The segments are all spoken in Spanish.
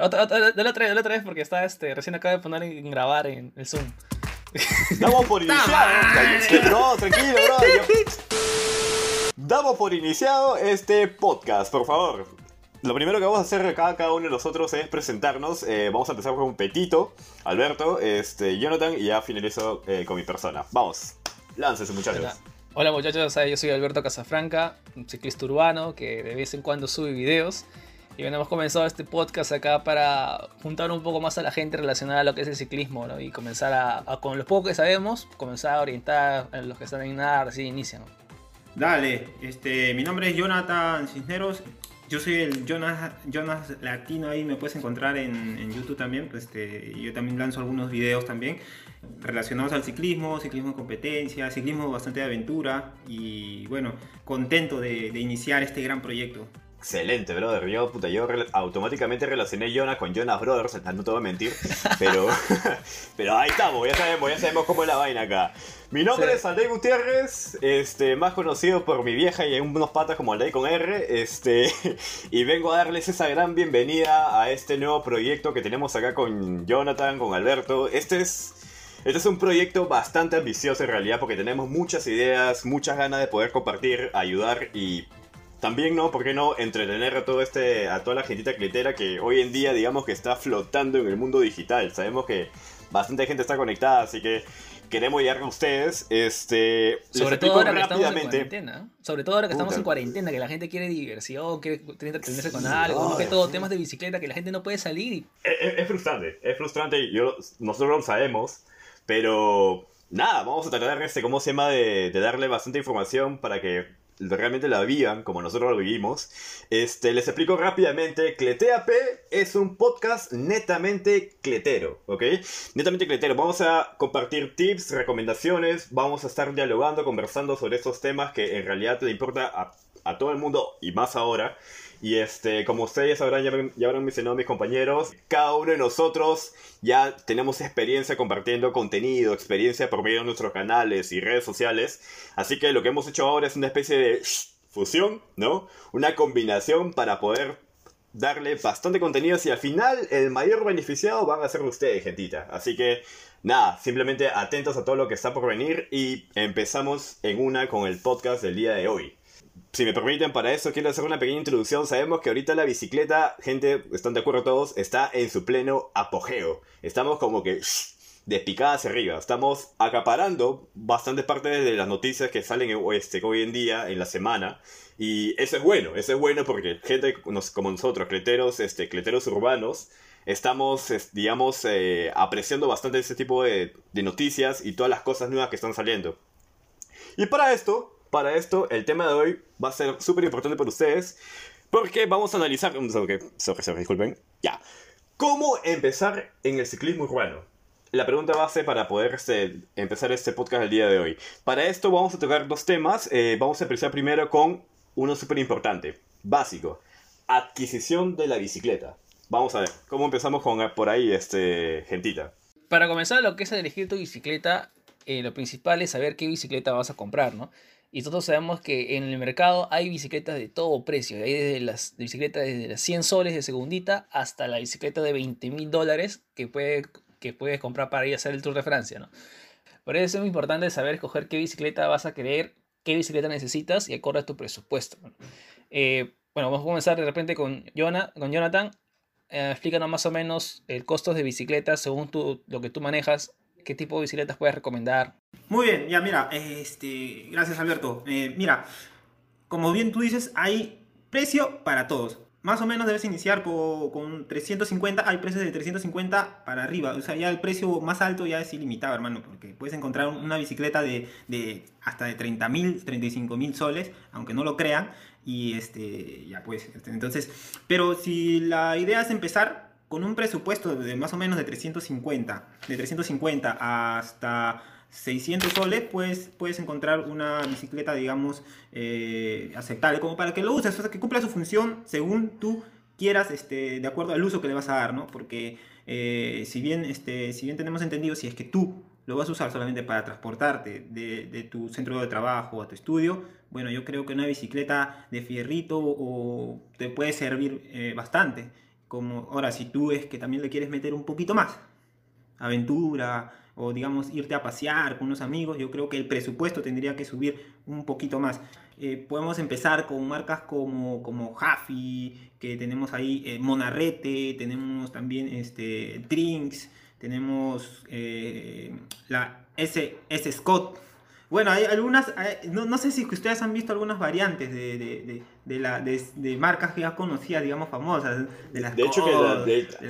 Otra, otra, dale otra vez, dale otra vez porque está este, recién acaba de poner en grabar en el Zoom. Damos por iniciado. No, tranquilo, bro. Damos por iniciado este podcast, por favor. Lo primero que vamos a hacer acá cada uno de nosotros es presentarnos. Eh, vamos a empezar con Petito, Alberto, este, Jonathan y ya finalizo eh, con mi persona. Vamos, láncese muchachos. Hola. Hola muchachos, yo soy Alberto Casafranca, un ciclista urbano que de vez en cuando sube videos. Y bueno, hemos comenzado este podcast acá para juntar un poco más a la gente relacionada a lo que es el ciclismo. Y comenzar a, con los pocos que sabemos, comenzar a orientar a los que están en nada, recién inician. Dale, este, mi nombre es Jonathan Cisneros. Yo soy el Jonas Latino, ahí me puedes encontrar en, YouTube también. Pues este, yo también lanzo algunos videos también relacionados al ciclismo, ciclismo de competencia, ciclismo bastante de aventura y bueno, contento de, de iniciar este gran proyecto. Excelente, brother. Yo, puta, yo automáticamente relacioné Jonas con Jonas Brothers, no te voy a mentir, pero, pero ahí estamos, ya sabemos, ya sabemos cómo es la vaina acá. Mi nombre es Aldey Gutiérrez, este, más conocido por mi vieja y unos patas como Aldey con R, este, y vengo a darles esa gran bienvenida a este nuevo proyecto que tenemos acá con Jonathan, con Alberto. Este es... Este es un proyecto bastante ambicioso en realidad porque tenemos muchas ideas, muchas ganas de poder compartir, ayudar y también, ¿no? ¿Por qué no entretener a todo este, a toda la gentita clitera que hoy en día, digamos que está flotando en el mundo digital? Sabemos que bastante gente está conectada, así que queremos llegar a ustedes. Este, Sobre todo ahora que estamos en cuarentena. Sobre todo ahora que estamos en cuarentena, que la gente quiere diversión, quiere entretenerse con algo, no, que todo temas de bicicleta, que la gente no puede salir. Es, frustrante, es frustrante y yo, nosotros lo sabemos, pero nada, vamos a tratar este, ¿cómo se llama? De, de darle bastante información para que realmente la vivan, como nosotros lo vivimos. Este, les explico rápidamente, Cletea es un podcast netamente cletero, ¿ok? Netamente cletero. Vamos a compartir tips, recomendaciones, vamos a estar dialogando, conversando sobre estos temas que en realidad le importa a, a todo el mundo y más ahora. Y este, como ustedes sabrán, ya, ya habrán mencionado mis compañeros, cada uno de nosotros ya tenemos experiencia compartiendo contenido, experiencia por medio de nuestros canales y redes sociales. Así que lo que hemos hecho ahora es una especie de fusión, ¿no? Una combinación para poder darle bastante contenido y al final el mayor beneficiado van a ser ustedes, gentita. Así que nada, simplemente atentos a todo lo que está por venir y empezamos en una con el podcast del día de hoy si me permiten, para eso quiero hacer una pequeña introducción. Sabemos que ahorita la bicicleta, gente, están de acuerdo todos, está en su pleno apogeo. Estamos como que de hacia arriba. Estamos acaparando bastante parte de las noticias que salen este, hoy en día, en la semana. Y eso es bueno, eso es bueno porque gente como nosotros, cleteros, este, cleteros urbanos, estamos, digamos, eh, apreciando bastante ese tipo de noticias y todas las cosas nuevas que están saliendo. Y para esto, para esto, el tema de hoy va a ser súper importante para ustedes. Porque vamos a analizar. Sorry, sorry, disculpen. Ya. ¿Cómo empezar en el ciclismo urbano? La pregunta base para poder este, empezar este podcast el día de hoy. Para esto vamos a tocar dos temas. Eh, vamos a empezar primero con uno súper importante, básico. Adquisición de la bicicleta. Vamos a ver, ¿cómo empezamos con por ahí, este, gentita? Para comenzar, lo que es elegir tu bicicleta, eh, lo principal es saber qué bicicleta vas a comprar, ¿no? Y nosotros sabemos que en el mercado hay bicicletas de todo precio. Hay desde las bicicletas desde las 100 soles de segundita hasta la bicicleta de 20 mil dólares que, puede, que puedes comprar para ir a hacer el Tour de Francia. ¿no? Por eso es muy importante saber escoger qué bicicleta vas a querer, qué bicicleta necesitas y acorde tu presupuesto. Eh, bueno, vamos a comenzar de repente con, con Jonathan. Eh, explícanos más o menos el costo de bicicleta según tu, lo que tú manejas ¿Qué tipo de bicicletas puedes recomendar? Muy bien, ya mira, este, gracias Alberto. Eh, mira, como bien tú dices, hay precio para todos. Más o menos debes iniciar con 350, hay precios de 350 para arriba. O sea, ya el precio más alto ya es ilimitado, hermano, porque puedes encontrar una bicicleta de, de hasta de 30 mil, 35 mil soles, aunque no lo crean. Y este, ya pues, entonces, pero si la idea es empezar, con un presupuesto de más o menos de 350, de 350 hasta 600 soles, pues puedes encontrar una bicicleta, digamos, eh, aceptable, como para que lo uses, o sea, que cumpla su función según tú quieras, este, de acuerdo al uso que le vas a dar, ¿no? Porque eh, si, bien, este, si bien tenemos entendido, si es que tú lo vas a usar solamente para transportarte de, tu centro de trabajo a tu estudio, bueno, yo creo que una bicicleta de fierrito te puede servir eh, bastante como, ahora, si tú es que también le quieres meter un poquito más, aventura o digamos irte a pasear con unos amigos, yo creo que el presupuesto tendría que subir un poquito más. Eh, podemos empezar con marcas como, como Jaffy, que tenemos ahí eh, Monarrete, tenemos también este, Drinks, tenemos eh, la S, S Scott, bueno, hay algunas, no, sé si ustedes han visto algunas variantes de, la, de, marcas que ya conocidas, digamos, famosas. De, las de hecho, que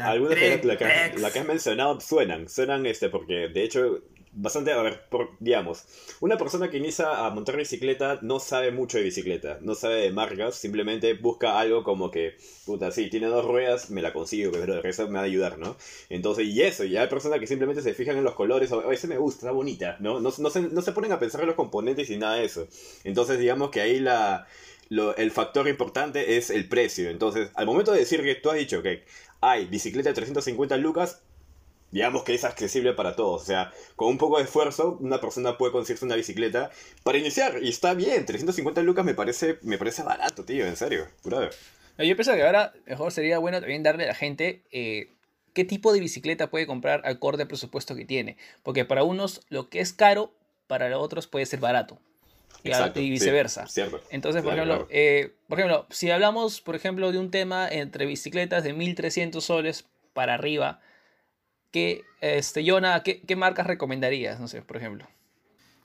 algunas de la, que, la que has mencionado suenan, suenan este, porque de hecho bastante, a ver, por, digamos, una persona que inicia a montar bicicleta no sabe mucho de bicicleta, no sabe de marcas, simplemente busca algo como que, puta, sí, tiene dos ruedas, me la consigo, pero eso me va a ayudar, ¿no? Entonces, y eso, y hay personas que simplemente se fijan en los colores, o ese me gusta, está bonita, ¿no? No, no, se, no se ponen a pensar en los componentes y nada de eso. Entonces, digamos que ahí la... el factor importante es el precio. Entonces, al momento de decir que tú has dicho que hay bicicleta de 350 lucas, digamos que es accesible para todos. O sea, con un poco de esfuerzo, una persona puede conseguirse una bicicleta para iniciar. Y está bien, 350 lucas me parece, me parece barato, tío, en serio. Yo pienso que ahora mejor sería bueno también darle a la gente eh, qué tipo de bicicleta puede comprar acorde al presupuesto que tiene. Porque para unos lo que es caro, para otros puede ser barato. Exacto, y viceversa. cierto. Entonces, por, ejemplo, eh, por ejemplo, si hablamos, por ejemplo, de un tema entre bicicletas de 1300 soles para arriba, ¿qué, este, Jonah, ¿qué, marcas recomendarías? No sé, por ejemplo.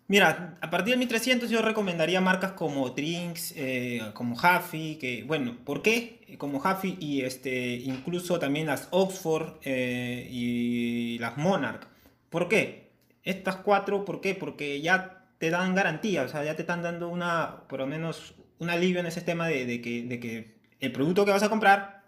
Mira, a partir de 1300 yo recomendaría marcas como Drinks, eh, como Huffy, que bueno, ¿por qué? Como Huffy y este, incluso también las Oxford eh, y las Monarch. ¿Por qué? Estas cuatro, ¿por qué? Porque ya te dan garantía, o sea, ya te están dando una, por lo menos, un alivio en ese tema de, que, de que el producto que vas a comprar,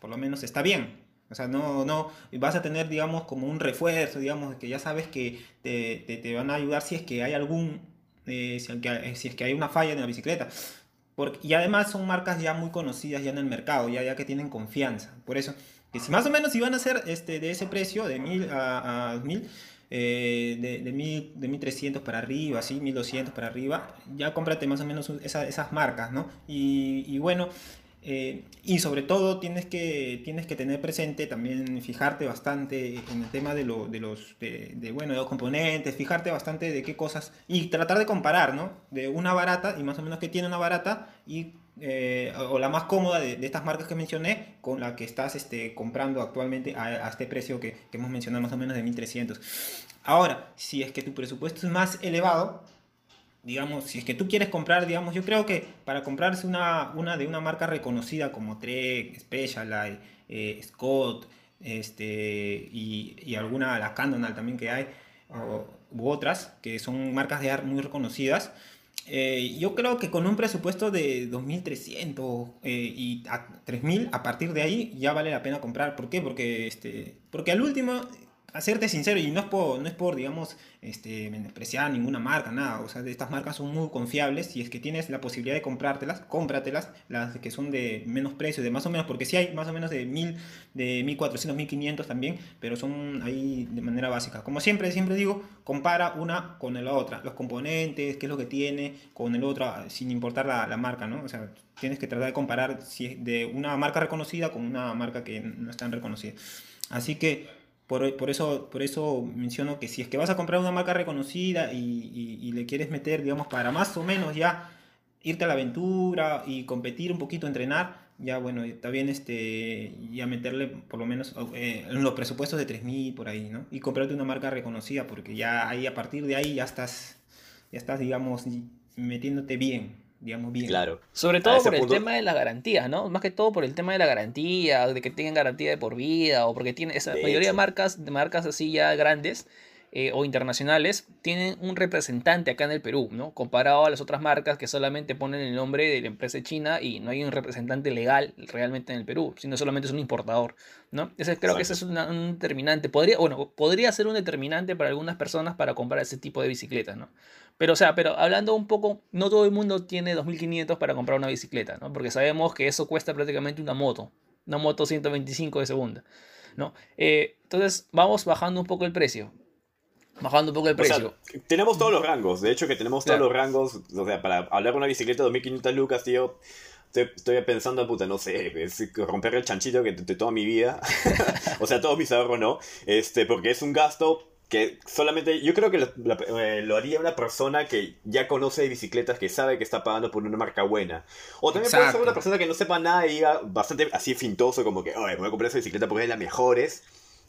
por lo menos está bien. O sea, no, no, vas a tener, digamos, como un refuerzo, digamos, que ya sabes que te, te, van a ayudar si es que hay algún, eh, si, es que hay una falla en la bicicleta. Porque, y además son marcas ya muy conocidas ya en el mercado, ya, ya que tienen confianza. Por eso, que si más o menos iban a ser este, de ese precio, de 1000 a, a 2000, eh, de, de, mil, de 1300 para arriba, así, 1200 para arriba, ya cómprate más o menos esas marcas, ¿no? Y, y bueno, eh, y sobre todo tienes que, tienes que tener presente también, fijarte bastante en el tema de, lo, de los, de, bueno, de los componentes, fijarte bastante de qué cosas y tratar de comparar, ¿no? De una barata y más o menos que tiene una barata y, eh, o la más cómoda de, estas marcas que mencioné con la que estás este, comprando actualmente a, este precio que, que hemos mencionado más o menos de 1300. Ahora, si es que tu presupuesto es más elevado, digamos, si es que tú quieres comprar, digamos, yo creo que para comprarse una, una de una marca reconocida como Trek, Specialized, eh, Scott, este, y, y, alguna, la Candonal también que hay, u otras, que son marcas de art muy reconocidas, eh, yo creo que con un presupuesto de 2.300 eh, y a 3.000, a partir de ahí ya vale la pena comprar. ¿Por qué? Porque, este, porque al último a serte sincero, y no es por, no es por digamos, este, menospreciar ninguna marca, nada, o sea, estas marcas son muy confiables, si es que tienes la posibilidad de comprártelas, cómpratelas, las que son de menos precio, de más o menos, porque sí hay más o menos de 1000, de 1400, 1500 también, pero son ahí de manera básica. Como siempre, siempre digo, compara una con la otra, los componentes, qué es lo que tiene con el otro, sin importar la, la marca, ¿no? O sea, tienes que tratar de comparar si es de una marca reconocida con una marca que no es tan reconocida. Así que por, eso, por eso menciono que si es que vas a comprar una marca reconocida y, y, le quieres meter, digamos, para más o menos ya irte a la aventura y competir un poquito, entrenar, ya bueno, está bien este, ya meterle por lo menos eh, en los presupuestos de 3.000 por ahí, ¿no? Y comprarte una marca reconocida porque ya ahí a partir de ahí ya estás, ya estás, digamos, metiéndote bien digamos, bien. Claro. Sobre todo por el tema de la garantía, ¿no? Más que todo por el tema de la garantía, de que tengan garantía de por vida, o porque tiene esa mayoría de marcas, de marcas así ya grandes, eh, o internacionales tienen un representante acá en el Perú, ¿no? Comparado a las otras marcas que solamente ponen el nombre de la empresa china y no hay un representante legal realmente en el Perú, sino solamente es un importador, ¿no? Ese, creo que ese es un determinante. Podría, bueno, podría ser un determinante para algunas personas para comprar ese tipo de bicicletas, ¿no? Pero, o sea, pero hablando un poco, no todo el mundo tiene 2.500 para comprar una bicicleta, ¿no? Porque sabemos que eso cuesta prácticamente una moto, una moto 125 de segunda, ¿no? Eh, entonces, vamos bajando un poco el precio bajando un poco el precio. tenemos todos los rangos, de hecho que tenemos todos los rangos, o sea, para hablar con una bicicleta de 2500 lucas, tío, estoy, estoy pensando, puta, no sé, es romper el chanchito que de toda mi vida. o sea, todos mis ahorros no. Este, porque es un gasto que solamente yo creo que lo, eh, lo haría una persona que ya conoce de bicicletas, que sabe que está pagando por una marca buena. O también puede ser una persona que no sepa nada y diga bastante así fintoso, como que, oye, me voy a comprar esa bicicleta porque es la mejores.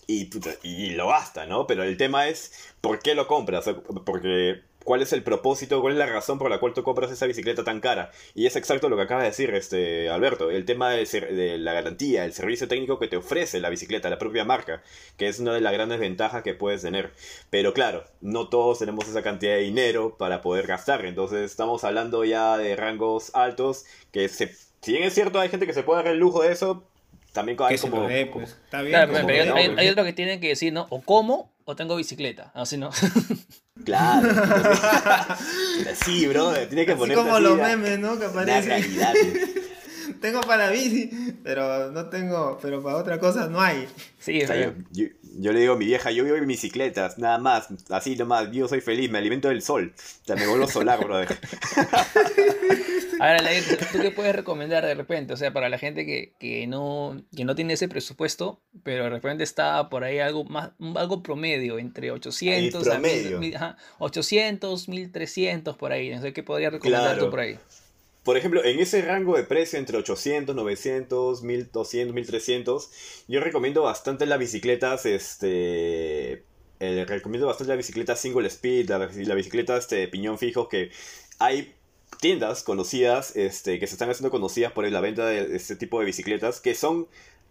Y, y lo gasta, ¿no? Pero el tema es, ¿por qué lo compras? O sea, Porque, ¿cuál es el propósito, cuál es la razón por la cual tú compras esa bicicleta tan cara? Y es exacto lo que acaba de decir este Alberto, el tema ser- de la garantía, el servicio técnico que te ofrece la bicicleta, la propia marca, que es una de las grandes ventajas que puedes tener. Pero claro, no todos tenemos esa cantidad de dinero para poder gastar, entonces estamos hablando ya de rangos altos que se... Si bien es cierto, hay gente que se puede dar el lujo de eso, también hay como... pues. Está bien. Claro, pero hay, hay, hay otro que tienen que decir, ¿no? O como o tengo bicicleta. Así no. Claro. entonces- sí, bro, tiene que Así poner como los memes, ¿no? Que La aparecen. realidad. Tengo para bici, pero no tengo, pero para otra cosa no hay. Sí, O sea, yo, yo- yo le digo a mi vieja, yo vivo en bicicletas, nada más, así nomás, yo soy feliz, me alimento del sol. O sea, me vuelvo solar, brother. Ahora, Lair, ¿tú qué puedes recomendar de repente? O sea, para la gente que, que no, que no tiene ese presupuesto, pero de repente está por ahí algo más, algo promedio, entre 800 a 1000, promedio. 1000, ajá, 800, 1300 por ahí. No sé qué podrías recomendar Claro. tú por ahí. Por ejemplo, en ese rango de precio entre 800, 900, 1200, 1300, yo recomiendo bastante las bicicletas, este... eh, recomiendo bastante la bicicleta single speed, la, bicicleta este, piñón fijo, que hay tiendas conocidas, este, que se están haciendo conocidas por la venta de este tipo de bicicletas, que son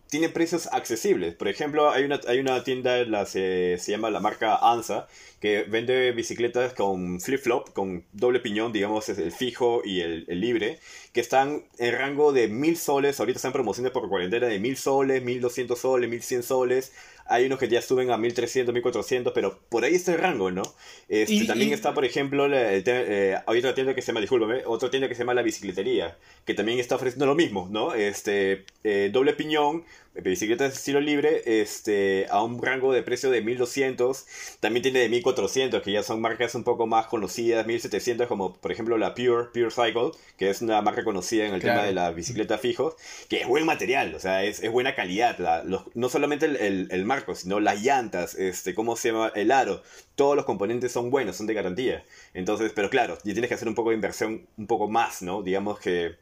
tienen precios accesibles. Por ejemplo, hay una, hay una tienda, la, se, se llama la marca ANSA, que vende bicicletas con flip-flop, con doble piñón, digamos, el fijo y el, el libre, que están en rango de mil soles. Ahorita están promociones por cuarentena de mil soles, mil doscientos soles, mil cien soles. Hay unos que ya suben a 1300, 1400, pero por ahí está el rango, ¿no? Este, Y- también y- está, por ejemplo, la- el eh, hay otra tienda que se llama, discúlpame, otra tienda que se llama La Bicicletería, que también está ofreciendo lo mismo, ¿no? Este, eh, doble piñón, bicicletas de estilo libre, este, a un rango de precio de 1200, también tiene de 1400, que ya son marcas un poco más conocidas, 1700, como por ejemplo la Pure, Pure Cycle, que es una marca conocida en el Claro. tema de la bicicleta fijos, que es buen material, o sea, es, es buena calidad, la- los- no solamente el, el- el marco, sino las llantas, este, cómo se llama, el aro, todos los componentes son buenos, son de garantía. Entonces, pero claro, ya tienes que hacer un poco de inversión, un poco más, ¿no? Digamos que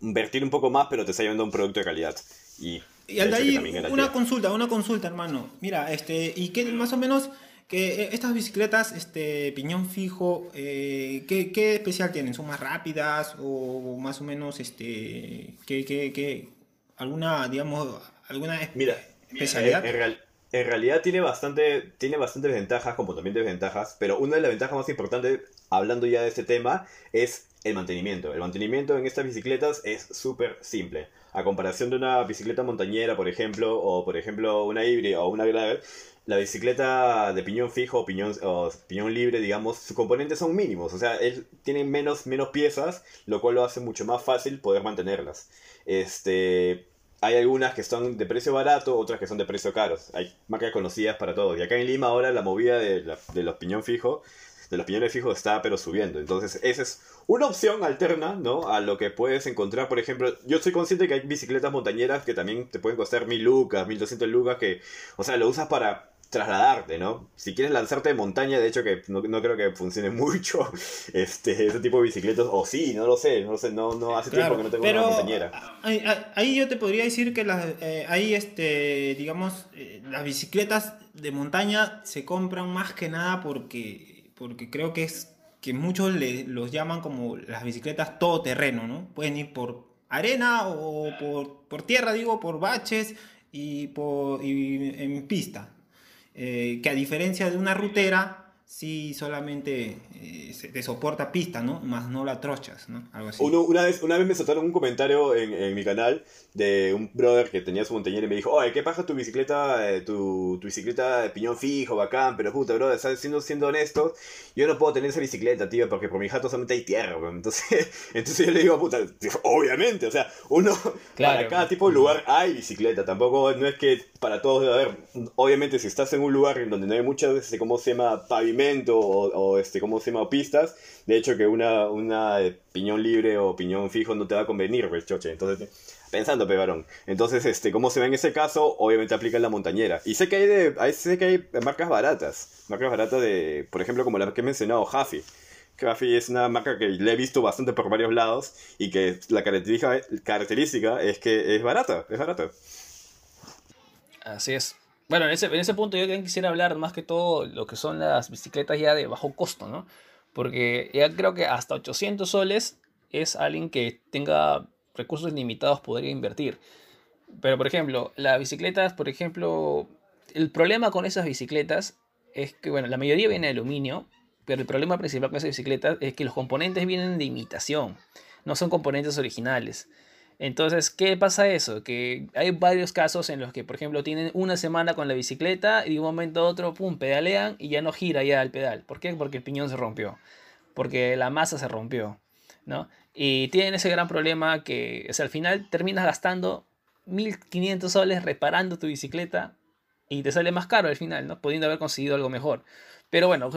invertir un poco más, pero te está llevando un producto de calidad. Y, Y de al hecho de que ahí, también garantía. una consulta, una consulta, hermano. Mira, este, y que más o menos que eh, estas bicicletas, este, piñón fijo, eh, ¿qué, qué especial tienen? ¿Son más rápidas o más o menos, este, qué, qué, qué, alguna, digamos, alguna Mira, especialidad? En, en real- en realidad tiene bastante, tiene bastantes ventajas, como también desventajas, pero una de las ventajas más importantes, hablando ya de este tema, es el mantenimiento. El mantenimiento en estas bicicletas es súper simple. A comparación de una bicicleta montañera, por ejemplo, o por ejemplo una híbrida o una gravel, la bicicleta de piñón fijo o piñón, o piñón libre, digamos, sus componentes son mínimos. O sea, es- tienen menos, menos piezas, lo cual lo hace mucho más fácil poder mantenerlas. Este, hay algunas que son de precio barato, otras que son de precio caros. Hay marcas conocidas para todos. Y acá en Lima ahora la movida de, de los piñón fijo, de los piñones fijos está pero subiendo. Entonces esa es una opción alterna, ¿no? A lo que puedes encontrar, por ejemplo, yo soy consciente que hay bicicletas montañeras que también te pueden costar mil lucas, mil doscientos lucas, que, o sea, lo usas para trasladarte, ¿no? Si quieres lanzarte de montaña, de hecho que no, no creo que funcione mucho este, ese tipo de bicicletas, o sí, no lo sé, no lo sé, no, no hace tiempo que no tengo pero una montañera. ahí yo te podría decir que las, eh, ahí, este, digamos, eh, las bicicletas de montaña se compran más que nada porque, porque creo que es que muchos le- los llaman como las bicicletas todoterreno, ¿no? Pueden ir por arena o por, por tierra, digo, por baches y, por, y en pista. Eh, que a diferencia de una rutera, sí solamente eh, se- te soporta pista, ¿no? Más no la trochas, ¿no? Algo así. Uno- una, vez, una vez me soltaron un comentario en, en mi canal de un brother que tenía su montañera y me dijo, oye, ¿qué pasa tu bicicleta, eh, tu, tu bicicleta de piñón fijo, bacán? Pero puta, brother, ¿sabes? Siendo, siendo honesto, yo no puedo tener esa bicicleta, tío, porque por mi jato solamente hay tierra, weón. Entonces, entonces yo le digo, puta, obviamente, o sea, uno, Claro. para cada tipo de lugar hay bicicleta, tampoco no es que para todos debe haber, obviamente si estás en un lugar en donde no hay muchas veces, ¿cómo se llama? Pavimento pavimento o, este, ¿cómo se llama? pistas. De hecho, que una, una piñón libre o piñón fijo no te va a convenir, pues, choche. Entonces, pensando, pegarón. Entonces, este, ¿cómo se ve en ese caso? Obviamente aplica la montañera. Y sé que hay de, sé que hay marcas baratas. Marcas baratas de, por ejemplo, como la que he mencionado, Jaffy. Jaffy es una marca que le he visto bastante por varios lados y que la característica, característica es que es barata, es barata. Así es. Bueno, en ese, en ese punto yo también quisiera hablar más que todo lo que son las bicicletas ya de bajo costo, ¿no? Porque ya creo que hasta 800 soles es alguien que tenga recursos limitados podría invertir. Pero, por ejemplo, las bicicletas, por ejemplo, el problema con esas bicicletas es que, bueno, la mayoría viene de aluminio, pero el problema principal con esas bicicletas es que los componentes vienen de imitación, no son componentes originales. Entonces, ¿qué pasa eso? Que hay varios casos en los que, por ejemplo, tienen una semana con la bicicleta y de un momento a otro, pum, pedalean y ya no gira ya el pedal. ¿Por qué? Porque el piñón se rompió, porque la masa se rompió, ¿no? Y tienen ese gran problema que, al final terminas gastando 1500 soles reparando tu bicicleta y te sale más caro al final, ¿no? Pudiendo haber conseguido algo mejor. Pero bueno,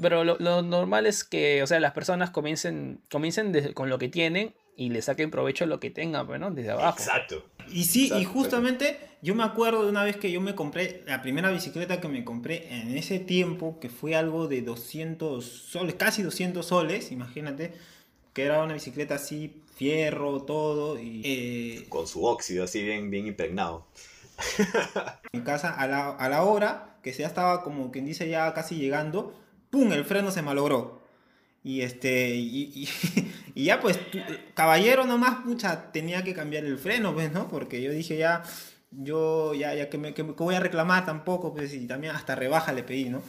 pero lo, normal es que, o sea, las personas comiencen, comiencen con lo que tienen y le saquen provecho a lo que tengan, pues, desde abajo. Exacto. Y sí, y justamente yo me acuerdo de una vez que yo me compré, la primera bicicleta que me compré en ese tiempo, que fue algo de 200 soles, casi 200 soles, imagínate, que era una bicicleta así, fierro, todo. Y, eh, Con su óxido así bien, bien impregnado. en casa a la, a la hora, que ya estaba como quien dice ya casi llegando, ¡pum! El freno se malogró. Y este, y, ya pues, caballero nomás, mucha, tenía que cambiar el freno, pues, ¿no? Porque yo dije ya, yo ya, ya que me, que voy a reclamar tampoco, pues, y también hasta rebaja le pedí, ¿no?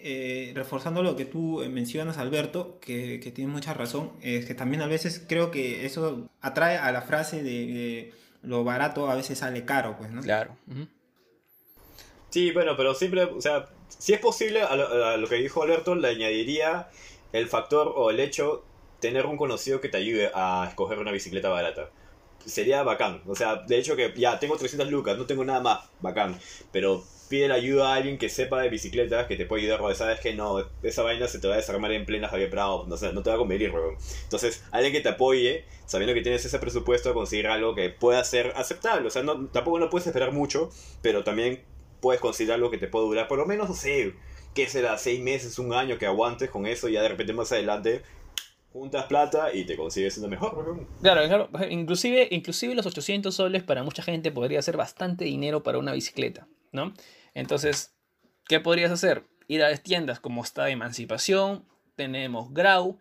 Eh, reforzando lo que tú mencionas, Alberto, que, que tienes mucha razón, es que también a veces creo que eso atrae a la frase de, lo barato a veces sale caro, pues, ¿no? Claro. Sí, bueno, pero siempre, o sea, si es posible, a lo que dijo Alberto, le añadiría el factor o el hecho tener un conocido que te ayude a escoger una bicicleta barata. Sería bacán. O sea, de hecho que ya tengo 300 lucas, no tengo nada más, bacán. Pero pide la ayuda a alguien que sepa de bicicletas, que te puede ayudar, porque sabes que no, esa vaina se te va a desarmar en plena Javier Prado, no, sé, no te va a convenir, weón. Entonces, alguien que te apoye, sabiendo que tienes ese presupuesto a conseguir algo que pueda ser aceptable. O sea, no, tampoco no puedes esperar mucho, pero también puedes conseguir algo que te pueda durar por lo menos, no sé, ¿qué será? Seis meses, un año que aguantes con eso y ya de repente más adelante juntas plata y te consigues una mejor. Claro, claro, inclusive, inclusive los 800 soles para mucha gente podría ser bastante dinero para una bicicleta, ¿no? Entonces, ¿qué podrías hacer? Ir a las tiendas como está Emancipación, tenemos Grau,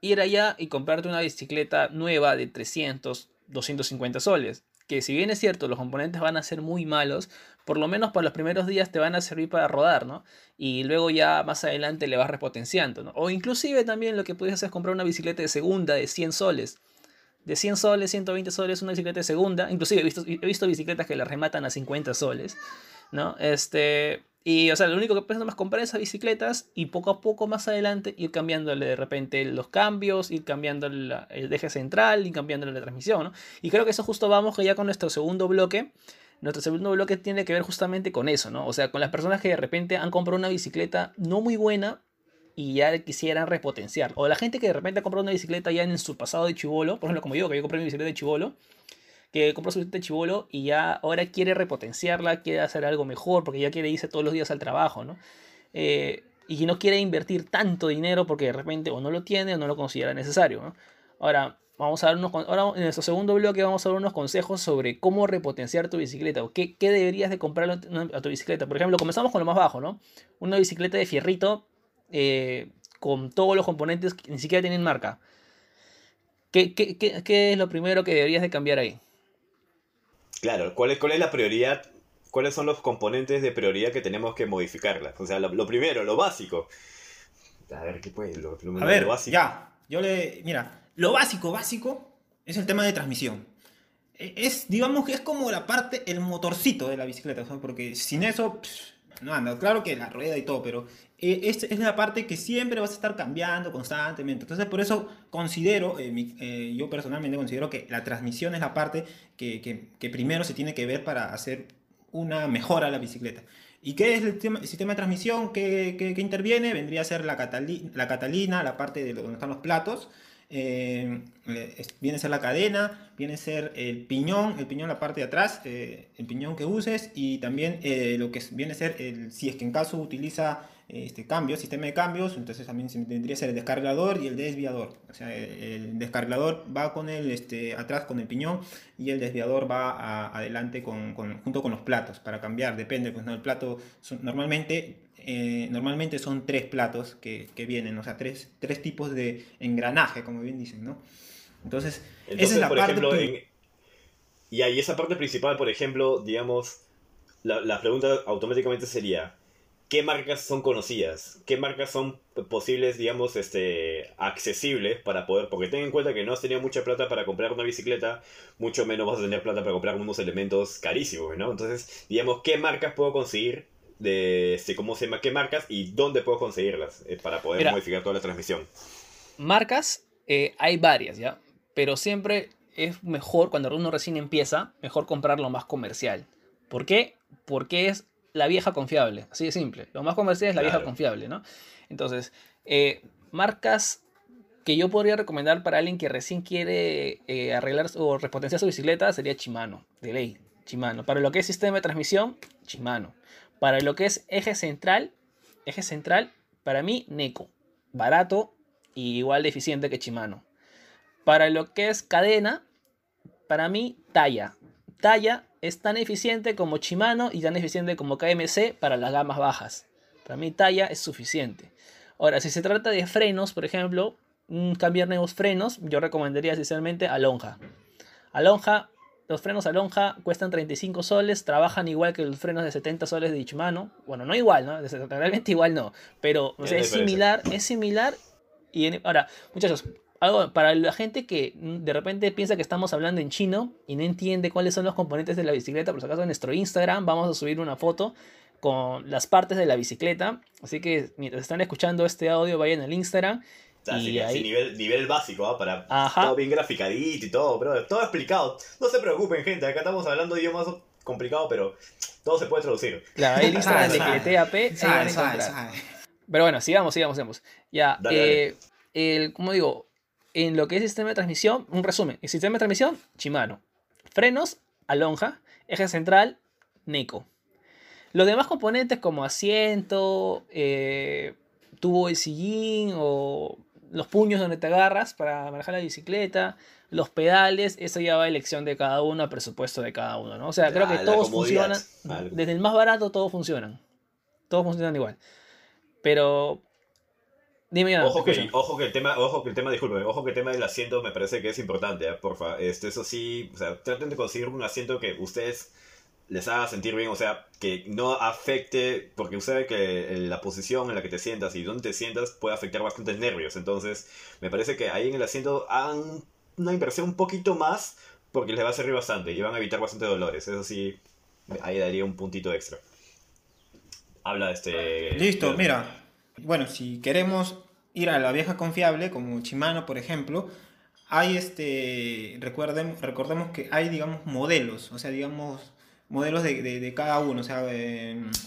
ir allá y comprarte una bicicleta nueva de 300, 250 soles. Que si bien es cierto, los componentes van a ser muy malos, por lo menos para los primeros días te van a servir para rodar, ¿no? Y luego ya más adelante le vas repotenciando, ¿no? O inclusive también lo que puedes hacer es comprar una bicicleta de segunda de 100 soles. De 100 soles, 120 soles, una bicicleta de segunda. Inclusive he visto, he visto bicicletas que la rematan a 50 soles, ¿no? Este... Y, o sea, lo único que hacer es comprar esas bicicletas y poco a poco más adelante ir cambiándole de repente los cambios, ir cambiando el eje central, ir cambiándole la transmisión, ¿no? Y creo que eso justo vamos ya con nuestro segundo bloque, nuestro segundo bloque tiene que ver justamente con eso, ¿no? O sea, con las personas que de repente han comprado una bicicleta no muy buena y ya quisieran repotenciar. O la gente que de repente ha comprado una bicicleta ya en su pasado de chivolo, por ejemplo, como yo, que yo compré mi bicicleta de chivolo, que compró su bicicleta de chivolo y ya ahora quiere repotenciarla, quiere hacer algo mejor, porque ya quiere irse todos los días al trabajo, ¿no? Eh, y no quiere invertir tanto dinero porque de repente o no lo tiene o no lo considera necesario, ¿no? Ahora, Vamos a dar unos, ahora en nuestro segundo bloque vamos a dar unos consejos sobre cómo repotenciar tu bicicleta o qué, qué deberías de comprar a tu bicicleta. Por ejemplo, comenzamos con lo más bajo, ¿no? Una bicicleta de fierrito eh, con todos los componentes que ni siquiera tienen marca. ¿Qué, qué, qué, qué es lo primero que deberías de cambiar ahí? Claro, ¿cuál es, cuál es la prioridad? ¿Cuáles son los componentes de prioridad que tenemos que modificarlas? O sea, lo, primero, lo básico. A ver, ¿qué puede? Lo, a ver, básico. ya. Yo le. Mira, lo básico, básico, es el tema de transmisión. E, es, digamos que es como la parte, el motorcito de la bicicleta, porque sin eso no anda. Claro que la rueda y todo, pero eh, es, es, la parte que siempre vas a estar cambiando constantemente. Entonces, por eso considero, eh, eh, yo personalmente considero que la transmisión es la parte que, que, que, primero se tiene que ver para hacer una mejora a la bicicleta. ¿Y qué es el, sistema, de transmisión que, interviene? Vendría a ser la, la catalina, la parte de donde están los platos, eh, viene a ser la cadena, viene a ser el piñón, el piñón la parte de atrás, eh, el piñón que uses y también eh, lo que viene a ser, el, si es que en caso utiliza este cambio, sistema de cambios, entonces también tendría que ser el descargador y el desviador. O sea, el, descargador va con el, este, atrás con el piñón y el desviador va adelante con, junto con los platos para cambiar, depende, pues no, el plato normalmente eh, normalmente son tres platos que, vienen, o sea, tres, tres, tipos de engranaje, como bien dicen, ¿no? Entonces, esa es la parte... Y ahí esa parte principal, por ejemplo, digamos, la, la, pregunta automáticamente sería, ¿qué marcas son conocidas? ¿Qué marcas son posibles, digamos, este, accesibles para poder? Porque ten en cuenta que no has tenido mucha plata para comprar una bicicleta, mucho menos vas a tener plata para comprar unos elementos carísimos, ¿no? Entonces, digamos, ¿qué marcas puedo conseguir de este, cómo se llama, qué marcas y dónde puedo conseguirlas eh, para poder modificar toda la transmisión. Marcas, eh, hay varias, ¿ya? Pero siempre es mejor, cuando uno recién empieza, mejor comprar lo más comercial. ¿Por qué? Porque es la vieja confiable, así de simple. Lo más comercial es la vieja confiable, ¿no? Entonces, eh, marcas que yo podría recomendar para alguien que recién quiere arreglar o repotenciar su bicicleta sería Shimano, de ley, Shimano. Para lo que es sistema de transmisión, Shimano. Para lo que es eje central, eje central, para mí, Neko. Barato y igual de eficiente que Shimano. Para lo que es cadena, para mí, Talla. Talla es tan eficiente como Shimano y tan eficiente como KMC para las gamas bajas. Para mí, Talla es suficiente. Ahora, si se trata de frenos, por ejemplo, cambiar nuevos frenos, yo recomendaría esencialmente Alonja. Alonja los frenos a lonja cuestan 35 soles, trabajan igual que los frenos de 70 soles de Ichimano. Bueno, no igual, ¿no? Realmente igual no. Pero es similar, es similar. Y ahora, muchachos, algo para la gente que de repente piensa que estamos hablando en chino y no entiende cuáles son los componentes de la bicicleta, por si acaso en nuestro Instagram vamos a subir una foto con las partes de la bicicleta. Así que mientras están escuchando este audio, vayan al Instagram y ahí... nivel, nivel básico, ¿ah? Para todo bien graficadito y todo, pero todo explicado. No se preocupen, gente, acá estamos hablando de idiomas complicados, pero todo se puede traducir. Claro, ahí lista de TAP, Pero bueno, sigamos, sigamos, sigamos. Ya, eh, el, como digo, en lo que es sistema de transmisión, un resumen. El sistema de transmisión, Shimano. Frenos, Alonja. Eje central, Neko. Los demás componentes como asiento, eh, tubo de sillín o los puños donde te agarras para manejar la bicicleta, los pedales, eso ya va a elección de cada uno, a presupuesto de cada uno, ¿no? O sea, creo que todos funcionan, desde el más barato todos funcionan, todos funcionan igual. Pero Dime ya. Ojo que, ojo que el tema, ojo que el tema, disculpe, ojo que el tema del asiento me parece que es importante, ¿eh? porfa. Este, eso sí, o sea, traten de conseguir un asiento que ustedes les haga sentir bien, o sea, que no afecte, porque usted ve que la posición en la que te sientas y dónde te sientas puede afectar bastantes nervios. Entonces, me parece que ahí en el asiento hagan una inversión un poquito más porque les va a servir bastante y van a evitar bastante dolores. Eso sí, ahí daría un puntito extra. Habla este. Listo, mira. Bueno, si queremos ir a la vieja confiable, como Shimano, por ejemplo, hay este. Recuerden, recordemos que hay, digamos, modelos. O sea, digamos modelos de, de, cada uno, o sea,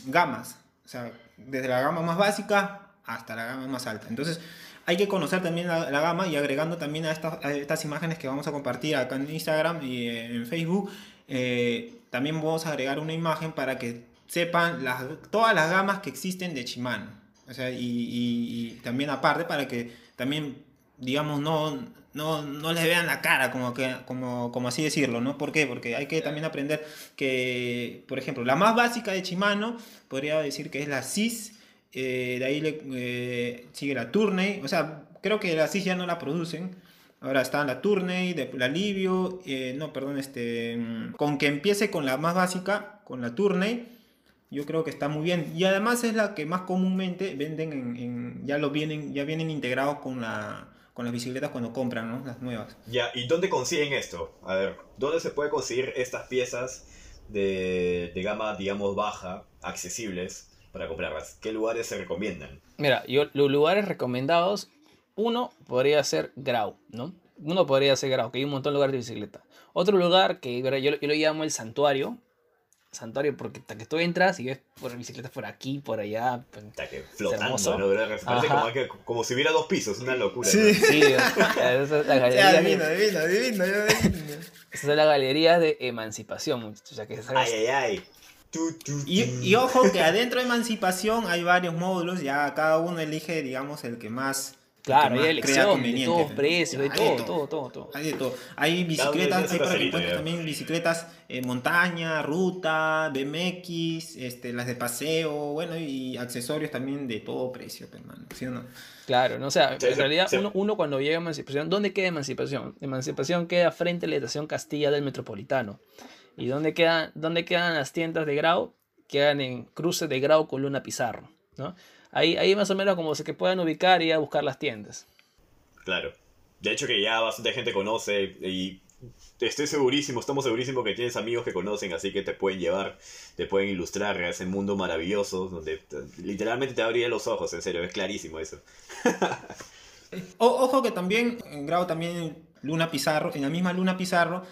gamas, o sea, desde la gama más básica hasta la gama más alta. Entonces, hay que conocer también la, gama y agregando también a estas, estas, imágenes que vamos a compartir acá en Instagram y en Facebook, eh, también vamos a agregar una imagen para que sepan las, todas las gamas que existen de Shimano. O sea, y, y también aparte para que también, digamos, no, no, no les vean la cara, como, que, como, como así decirlo, ¿no? ¿Por qué? Porque hay que también aprender que, por ejemplo, la más básica de Shimano, podría decir que es la CIS, eh, de ahí le, eh, sigue la Tourney, o sea, creo que la CIS ya no la producen, ahora está la Tourney, la Livio, eh, no, perdón, este, con que empiece con la más básica, con la Tourney, yo creo que está muy bien. Y además es la que más comúnmente venden en, ya lo vienen, ya vienen integrados con la con las bicicletas cuando compran, ¿no? Las nuevas. Ya, ¿y dónde consiguen esto? A ver, ¿dónde se puede conseguir estas piezas de, de gama, digamos, baja, accesibles para comprarlas? ¿Qué lugares se recomiendan? Mira, yo, los lugares recomendados, uno podría ser Grau, ¿no? Uno podría ser Grau, que hay un montón de lugares de bicicleta. Otro lugar que yo, yo lo llamo el santuario, santuario porque hasta que tú entras y ves por bicicletas por aquí, por allá. pues, Está que flotando, Ajá. como, que- como si hubiera dos pisos, una locura. Sí. ¿no? Sí, esa es la Ya, galería, ya adivino. esa es la galería de emancipación, muchachos. Que Ay, ay, ay. Tu, tu, Y, y ojo que adentro de Emancipación hay varios módulos, ya cada uno elige, digamos, el que más. Claro, hay elección de todos ¿no? precios, de Hay todo, todo, todo, todo. Hay de todo. Hay bicicletas, hay para que encuentres también bicicletas eh, montaña, ruta, BMX, este, las de paseo, bueno, y accesorios también de todo precio, pues, hermano. ¿sí o no? Claro, no, o sea, Sí, en sí, realidad sí. Uno, uno cuando llega a Emancipación, ¿dónde queda Emancipación? Emancipación queda frente a la estación Castilla del Metropolitano. ¿Y dónde quedan, dónde quedan las tiendas de Grau? Quedan en cruce de Grau con Luna Pizarro, ¿no? Ahí, ahí más o menos como se que puedan ubicar y ir a buscar las tiendas. Claro. De hecho que ya bastante gente conoce y estoy segurísimo, estamos segurísimos que tienes amigos que conocen, así que te pueden llevar, te pueden ilustrar a ese mundo maravilloso donde te- literalmente te abriría los ojos, en serio, es clarísimo eso. O- ojo que también, en grado también Luna Pizarro, en la misma Luna Pizarro,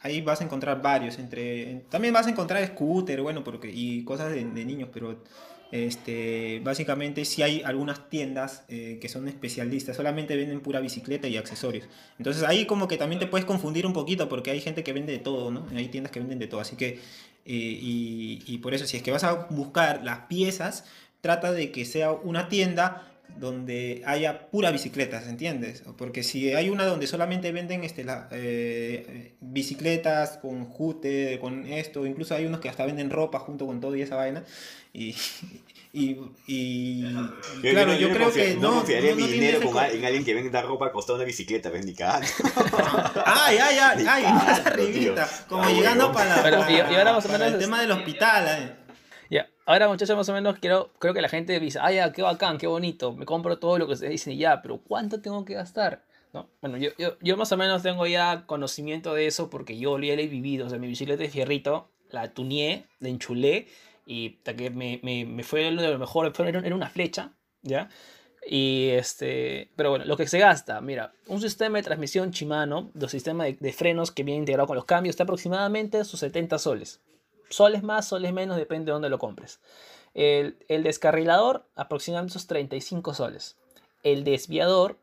ahí vas a encontrar varios. entre También vas a encontrar scooter, bueno, porque, y cosas de, de niños, pero este, básicamente sí hay algunas tiendas eh, que son especialistas, solamente venden pura bicicleta y accesorios. Entonces ahí como que también te puedes confundir un poquito porque hay gente que vende de todo, ¿no? Hay tiendas que venden de todo, así que, eh, y, por eso si es que vas a buscar las piezas, trata de que sea una tienda donde haya pura bicicletas, ¿entiendes? Porque si hay una donde solamente venden este, eh, bicicletas con jute, con esto, incluso hay unos que hasta venden ropa junto con todo y esa vaina, y, y, y- y claro, no- yo no creo que no, no, confiaría no- no mi dinero con en alguien que venda ropa costando una bicicleta, ves ni cagando. Ay, ay, ay, ay, arribita, como Ah, llegando huevón. para, para- y- y ahora más o para menos el es- tema del hospital. eh. Ya, ahora muchachos, más o menos quiero, creo que la gente dice, ah, ya, qué bacán, qué bonito, me compro todo lo que ustedes dicen y ya, pero ¿cuánto tengo que gastar? ¿No? Bueno, yo, yo, yo más o menos tengo ya conocimiento de eso porque yo lo he vivido, o sea, mi bicicleta de fierrito, la tuneé, la enchulé y que me, me, me fue lo de lo mejor, era una flecha, ¿ya? Y este, pero bueno, lo que se gasta, mira, un sistema de transmisión Shimano, los sistemas de, frenos que viene integrado con los cambios, está aproximadamente sus 70 soles. Soles más, soles menos, depende de dónde lo compres. El, el descarrilador, aproximadamente sus 35 soles. El desviador,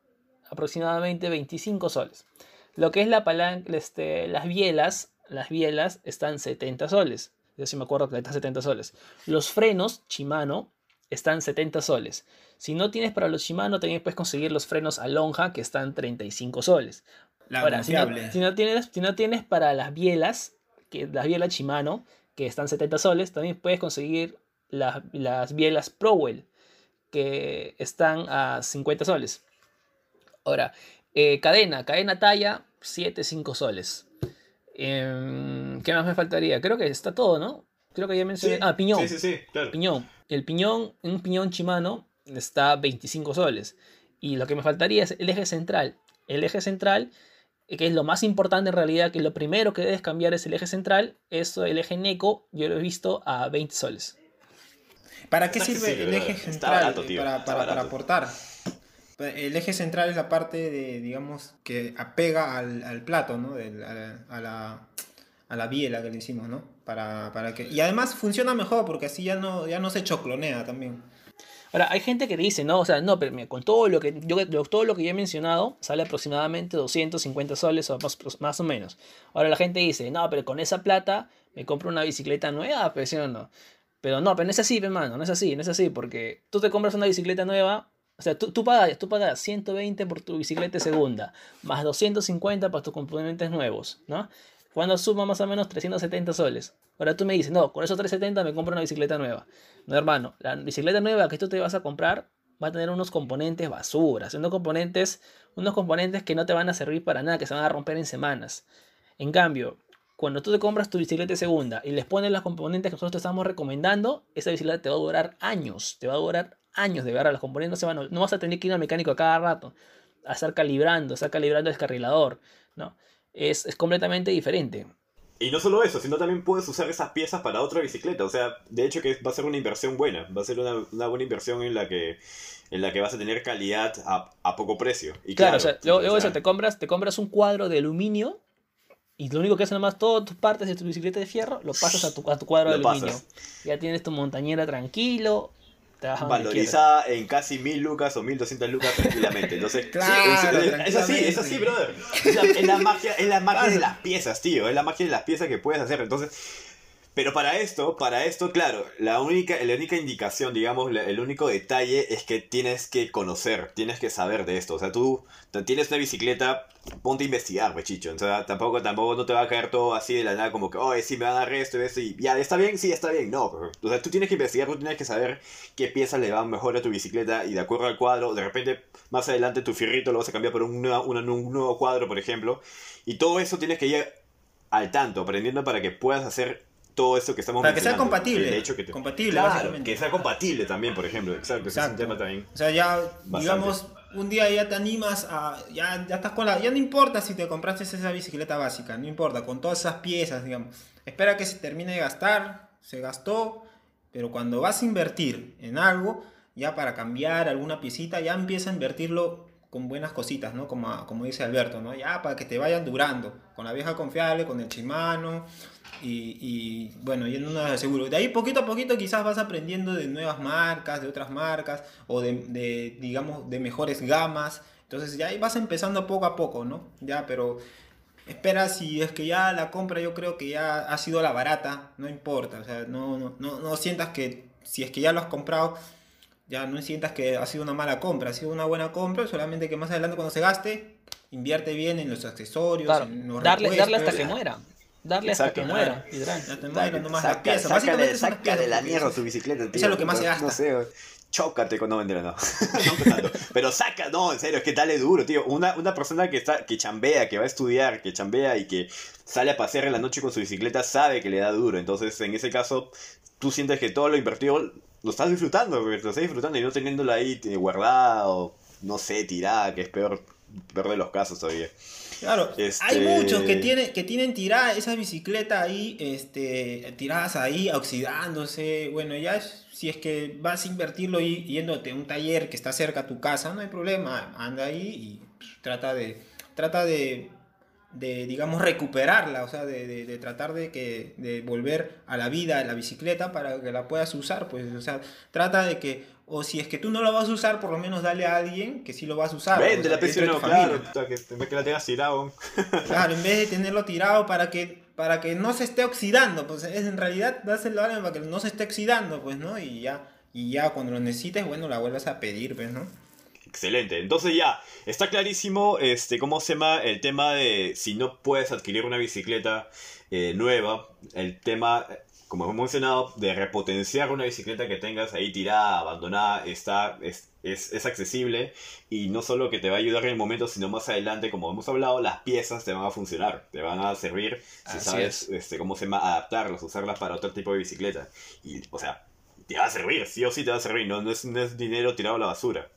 aproximadamente 25 soles. Lo que es la palanca, este, las bielas, las bielas están 70 soles. Yo sí me acuerdo que están 70 soles. Los frenos Shimano están 70 soles. Si no tienes para los Shimano, también puedes conseguir los frenos Alonja que están 35 soles. La Ahora, si no, si no tienes, si no tienes para las bielas, que las bielas Shimano, que están 70 soles, también puedes conseguir las, las bielas Prowell, que están a 50 soles. Ahora, eh, cadena, cadena talla, 7, 5 soles. Em, ¿Qué más me faltaría? Creo que está todo, ¿no? Creo que ya mencioné. Sí, ah, piñón. Sí, sí, sí, claro. Piñón. El piñón, un piñón Shimano está 25 soles. Y lo que me faltaría es el eje central. El eje central, eh, que es lo más importante en realidad, que lo primero que debes cambiar es el eje central. Eso, el eje Neco, yo lo he visto a 20 soles. ¿Para qué sirve el eje central? barato, tío, para, aportar. El eje central es la parte de, digamos, que apega al, al plato, ¿no? Del- a, la, a, la, a la biela que le hicimos, ¿no? Para, para que... Y además funciona mejor porque así ya no, ya no se choclonea también. Ahora, hay gente que dice, no, o sea, no, pero mira, con todo lo que yo todo lo que yo he mencionado, sale aproximadamente 250 soles o más, más o menos. Ahora la gente dice, no, pero con esa plata me compro una bicicleta nueva, pero sí o no. Pero no, pero no es así, hermano, no es así, no es así, porque tú te compras una bicicleta nueva, o sea, tú, pagas, tú pagas 120 por tu bicicleta segunda, más 250 para tus componentes nuevos, ¿no? Cuando suma más o menos 370 soles. Ahora tú me dices, no, con esos 370 me compro una bicicleta nueva. No, hermano, la bicicleta nueva que tú te vas a comprar va a tener unos componentes basuras, unos componentes, unos componentes que no te van a servir para nada, que se van a romper en semanas. En cambio, cuando tú te compras tu bicicleta segunda y les pones los componentes que nosotros te estamos recomendando, esa bicicleta te va a durar años, te va a durar años de verdad. Los componentes no se van a- no vas a tener que ir al mecánico a cada rato, a estar calibrando, a estar calibrando el descarrilador, ¿no? Es, es completamente diferente. Y no solo eso, sino también puedes usar esas piezas para otra bicicleta. O sea, de hecho que va a ser una inversión buena. Va a ser una, una buena inversión en la que en la que vas a tener calidad a, a poco precio. Y Claro, claro, o sea, luego, luego o sea, eso, te compras, te compras un cuadro de aluminio Y lo único que hace nomás, todas tus partes de tu bicicleta de fierro, lo pasas a tu, a tu cuadro de aluminio. pasas. Ya tienes tu montañera tranquilo. Valorizada en casi mil lucas o mil doscientas lucas tranquilamente. Entonces, sí, Claro, es, es- es así, es así, brother. Es la, es la magia, es la magia de las piezas, tío. Es la magia de las piezas que puedes hacer. Entonces, pero para esto, para esto, claro, la única, la única indicación, digamos, el único detalle es que tienes que conocer, tienes que saber de esto. O sea, tú tienes una bicicleta, ponte a investigar, pechicho. O sea, tampoco, tampoco no te va a caer todo así de la nada, como que, oye, sí, me van a dar esto y esto, y ya, ¿está bien? Sí, está bien. No, pero, o sea, tú tienes que investigar, tú tienes que saber qué piezas le van mejor a tu bicicleta y de acuerdo al cuadro, de repente, más adelante tu fierrito lo vas a cambiar por un, un nuevo cuadro, por ejemplo. Y todo eso tienes que ir al tanto, aprendiendo para que puedas hacer todo esto que estamos Para que sea compatible. Hecho, que te- Compatible, Claro, que sea compatible también, por ejemplo. Exacto, ese es un tema también. O sea, ya, Bastante. digamos, un día ya te animas a. Ya, ya estás con la. Ya no importa si te compraste esa bicicleta básica, no importa, con todas esas piezas, digamos. Espera que se termine de gastar, se gastó, pero cuando vas a invertir en algo, ya para cambiar alguna piecita, ya empieza a invertirlo con buenas cositas, ¿no? Como, como dice Alberto, ¿no? Ya para que te vayan durando, con la vieja confiable, con el Shimano. Y, y, bueno, yendo a seguro. De ahí poquito a poquito quizás vas aprendiendo de nuevas marcas, de otras marcas, o de, de, digamos, de mejores gamas. Entonces ya ahí vas empezando poco a poco, ¿no? Ya, pero espera si es que ya la compra yo creo que ya ha sido la barata, no importa. O sea, no, no, no, no sientas que si es que ya lo has comprado, ya no sientas que ha sido una mala compra, ha sido una buena compra, solamente que más adelante cuando se gaste, invierte bien en los accesorios, Claro, en los darle, darle hasta que muera. Darle hasta que muera, sácale- sácale la mierda eso- tu bicicleta, tío. es lo que más se gasta. No sé, chócate con... No, mentira, no. no. Pero saca, no, en serio, es que dale duro, tío. Una, una persona que está que chambea, que va a estudiar, que chambea y que sale a pasear en la noche con su bicicleta sabe que le da duro. Entonces, en ese caso, tú sientes que todo lo invertido lo estás disfrutando, porque lo estás disfrutando y no teniéndola ahí guardada o, no sé, tirada, que es peor, peor de los casos todavía. Claro, Este- hay muchos que, tiene, que tienen tiradas esas bicicletas ahí, este, tiradas ahí, oxidándose. Bueno, ya si es que vas a invertirlo y yéndote a un taller que está cerca a tu casa, no hay problema. Anda ahí y trata de, trata de, de, digamos, recuperarla, o sea, de, de- de tratar de, que, de volver a la vida la bicicleta para que la puedas usar, pues, o sea, trata de que, o si es que tú no la vas a usar, por lo menos dale a alguien que sí lo vas a usar. Vende sea, la PC, no, claro, que, en vez que la tengas tirado. Claro, en vez de tenerlo tirado para que, para que no se esté oxidando, pues es en realidad dáselo a alguien para que no se esté oxidando, pues, ¿no? Y ya, y ya cuando lo necesites, bueno, la vuelvas a pedir, pues, ¿no? Excelente. Entonces ya, está clarísimo este, cómo se llama el tema de si no puedes adquirir una bicicleta eh, nueva, el tema, como hemos mencionado, de repotenciar una bicicleta que tengas ahí tirada, abandonada, está, es, es, es accesible y no solo que te va a ayudar en el momento, sino más adelante, como hemos hablado, las piezas te van a funcionar, te van a servir si Así sabes es. este, cómo se llama adaptarlas, usarlas para otro tipo de bicicleta. Y, o sea, te va a servir, sí o sí te va a servir, no, no, es, no es dinero tirado a la basura.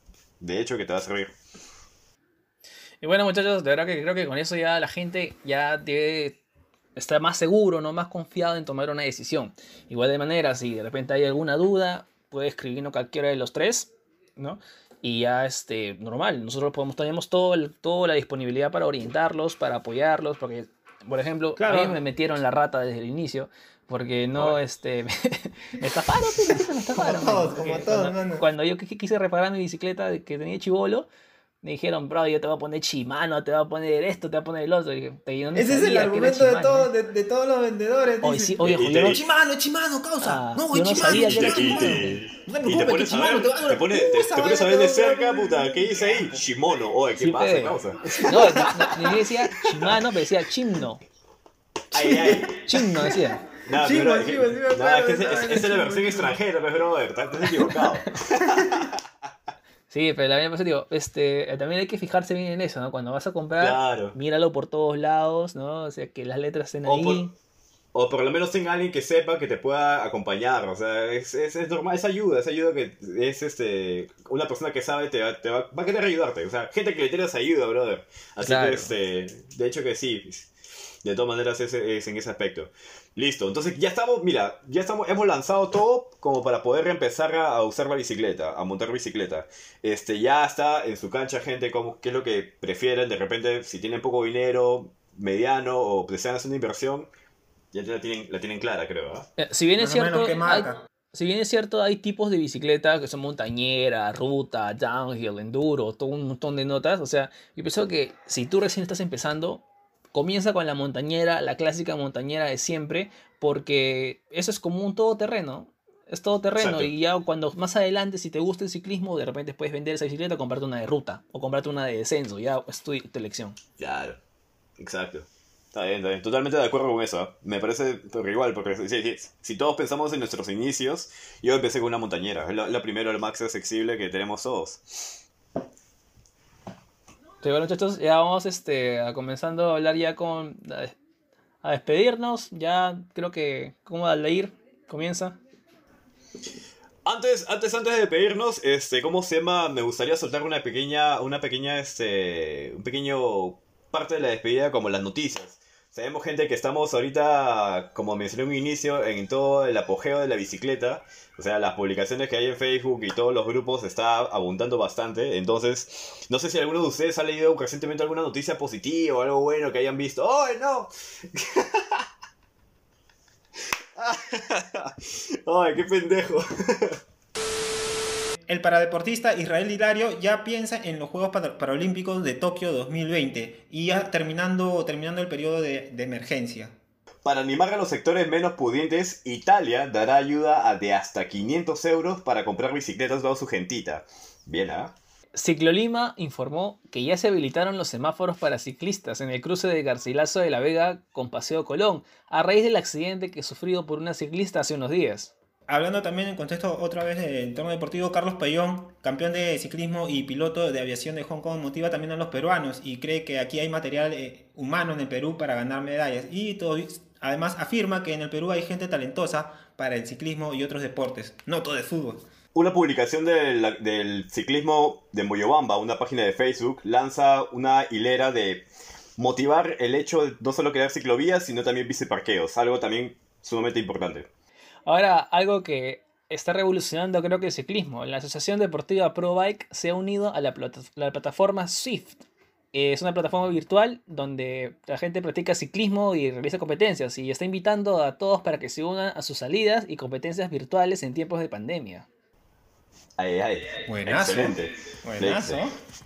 De hecho, que te va a servir. Y bueno, muchachos, de verdad que creo que con eso ya la gente ya debe estar más seguro, ¿no? Más confiado en tomar una decisión. Igual de manera, si de repente hay alguna duda, puede escribirnos cualquiera de los tres, ¿no? Y ya, este, normal, nosotros podemos, tenemos todo el- toda la disponibilidad para orientarlos, para apoyarlos, porque, por ejemplo, Claro. a mí me metieron la rata desde el inicio, porque no, este, me estafaron, pues, me estafaron. Como todos, como todos, cuando, cuando yo qu- quise reparar mi bicicleta que tenía chivolo, me dijeron, bro, yo te voy a poner Shimano, te voy a poner esto, te voy a poner el otro. Y dije, "Pero yo no Ese es el argumento de, Shimano". todo, de, de todos los vendedores. Oye, dicen, sí, oye, Y- y yo te- no- y- Chimano, Chimano, causa. Ah, no, yo no Chimano, sabía que era Chimano. Te, No te y te preocupes, pones a ver, te a te pones, te, Uh, pones a ver de cerca, puta, ¿qué dice ahí? Shimono, oye, ¿qué Sí, pasa, pe. causa? No, no, no, decía Shimano, pero decía Chimno. Ay, ay. Chimno decía. Pero- chimo, sí me nada, acuerdo es que esa es- la versión extranjera, pues, brother, estás equivocado. Sí, pero la verdad, pues, digo, este, también hay que fijarse bien en eso, ¿no? Cuando vas a comprar, Claro. míralo por todos lados, ¿no? O sea, que las letras estén O ahí. por, o por lo menos tenga alguien que sepa que te pueda acompañar. O sea, es, es, es normal, es ayuda, es ayuda que es este. Una persona que sabe te va, te va, va a querer ayudarte. O sea, gente que le tienes ayuda, brother. Así Claro. que este. De hecho que sí. De todas maneras es, es en ese aspecto. Listo, entonces ya estamos, mira, ya estamos, hemos lanzado todo como para poder reempezar a, a usar la bicicleta, a montar bicicleta. Este, ya está en su cancha, gente, como, qué es lo que prefieren. De repente, si tienen poco dinero, mediano o desean hacer una inversión, ya la tienen, la tienen clara, creo. ¿ah? Eh, Si bien es cierto, ¿qué hay- si bien es cierto, hay tipos de bicicletas que son montañera, ruta, downhill, enduro, todo un montón de notas. O sea, yo pienso que si tú recién estás empezando, comienza con la montañera, la clásica montañera de siempre, porque eso es como un todoterreno. Es todoterreno Exacto. y ya cuando más adelante, si te gusta el ciclismo, de repente puedes vender esa bicicleta o comprarte una de ruta o comprarte una de descenso, ya es tu, tu elección. Claro, exacto. Está bien, está bien. Totalmente de acuerdo con eso. Me parece pero igual, porque si, si- si todos pensamos en nuestros inicios, yo empecé con una montañera. Es la, la primera, la más accesible que tenemos todos. Sí, bueno, muchachos, ya vamos este, a comenzando a hablar ya con. a, des- a despedirnos. Ya creo que. ¿Cómo Aldair comienza? Antes, antes, antes de pedirnos, este, ¿cómo se llama? Me gustaría soltar una pequeña, una pequeña, este, un pequeño parte de la despedida como las noticias. Sabemos, gente, que estamos ahorita, como mencioné en un inicio, en todo el apogeo de la bicicleta. O sea, las publicaciones que hay en Facebook y todos los grupos está abundando bastante. Entonces, no sé si alguno de ustedes ha leído recientemente alguna noticia positiva o algo bueno que hayan visto. ¡Oh, no! ¡Ay, qué pendejo! El paradeportista Israel Hilario ya piensa en los Juegos Para- Paralímpicos de Tokio 2020 y ya terminando, terminando el periodo de, de emergencia. Para animar a los sectores menos pudientes, Italia dará ayuda a de hasta 500 euros para comprar bicicletas bajo su gentita. Bien, ¿ah? Ciclolima informó que ya se habilitaron los semáforos para ciclistas en el cruce de Garcilaso de la Vega con Paseo Colón, a raíz del accidente que sufrido por una ciclista hace unos días. Hablando también en contexto otra vez del entorno deportivo, Carlos Payón, campeón de ciclismo y piloto de aviación de Hong Kong, motiva también a los peruanos y cree que aquí hay material eh, humano en el Perú para ganar medallas. Y todo- además afirma que en el Perú hay gente talentosa para el ciclismo y otros deportes. No todo es fútbol. Una publicación del, ciclismo de Moyobamba, una página de Facebook, lanza una hilera de motivar el hecho de no solo crear ciclovías, sino también biciparqueos, algo también sumamente importante. Ahora, algo que está revolucionando creo que el ciclismo. La Asociación Deportiva ProBike se ha unido a la, plata- la plataforma Swift. Es una plataforma virtual donde la gente practica ciclismo y realiza competencias y está invitando a todos para que se unan a sus salidas y competencias virtuales en tiempos de pandemia. Ay, ay. Buenazo. Excelente. Buenazo.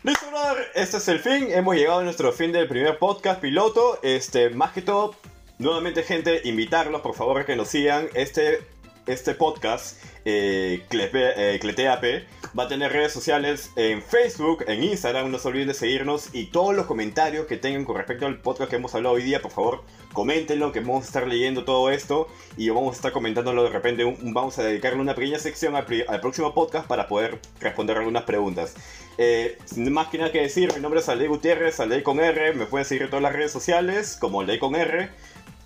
Listo, brother. Este es el fin. Hemos llegado a nuestro fin del primer podcast piloto. Este, más que todo, nuevamente, gente, invitarlos, por favor, a que nos sigan. Este, este podcast, eh, eh, va a tener redes sociales en Facebook, en Instagram. No se olviden de seguirnos. Y todos los comentarios que tengan con respecto al podcast que hemos hablado hoy día, por favor, coméntenlo, que vamos a estar leyendo todo esto. Y vamos a estar comentándolo de repente. vamos a dedicarle una pequeña sección al, próximo podcast para poder responder algunas preguntas. Eh, más que nada que decir, mi nombre es Aldey Gutiérrez, Aldey con R, me pueden seguir en todas las redes sociales como Aldey con R.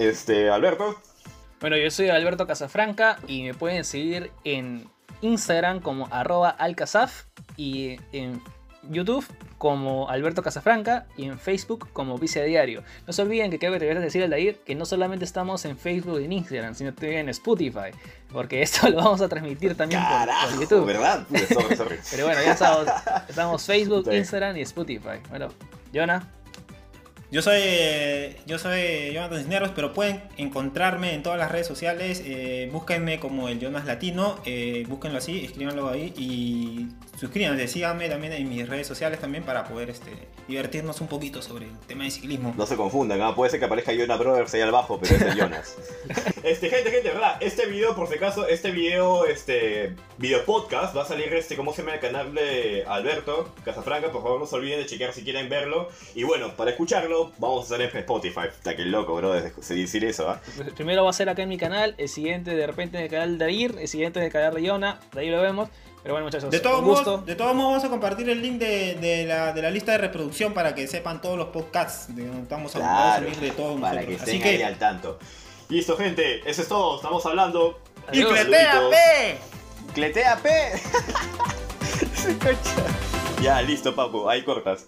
Este, Alberto, Bueno, yo soy Alberto Casafranca y me pueden seguir en Instagram como arroba alcazaf y en YouTube como Alberto Casafranca y en Facebook como Vice Diario. No se olviden que creo que te voy a decir Aldair que no solamente estamos en Facebook y en Instagram, sino también en Spotify, porque esto lo vamos a transmitir también por- por, carajo, YouTube. ¿verdad? Sorry, sorry. Pero bueno, ya estamos, estamos Facebook. Instagram y Spotify. Bueno, Jonah. Yo soy, eh, yo soy Jonathan Cisneros, pero pueden encontrarme en todas las redes sociales. eh, búsquenme como el Jonas Latino, eh, búsquenlo así, escríbanlo ahí y suscríbanse, síganme también en mis redes sociales también para poder este, divertirnos un poquito sobre el tema de ciclismo. No se confundan, puede ser que aparezca Jonah Brothers ahí abajo, pero es de Jonas. este, gente, gente, verdad, este video, por si acaso, este video, este, video podcast, va a salir, este, ¿cómo se llama el canal de Alberto Casafranca? Por favor, no se olviden de chequear si quieren verlo. Y bueno, para escucharlo, vamos a estar en Spotify. Está que loco, bro, de decir eso, ¿ah? Primero va a ser acá en mi canal, el siguiente de repente en el canal de Air, el siguiente en el canal de Jonah, de ahí lo vemos. Pero bueno, muchachos, De todos, un gusto. modos, de todos modos, vamos a compartir el link de, de la, de la lista de reproducción para que sepan todos los podcasts de donde estamos a Claro, subir de todos para nosotros. que Así estén ahí que, al tanto. Listo, gente, eso es todo, estamos hablando. ¡Y cletea, pe! ¡Cletea, P! ya, listo, papu, ahí cortas.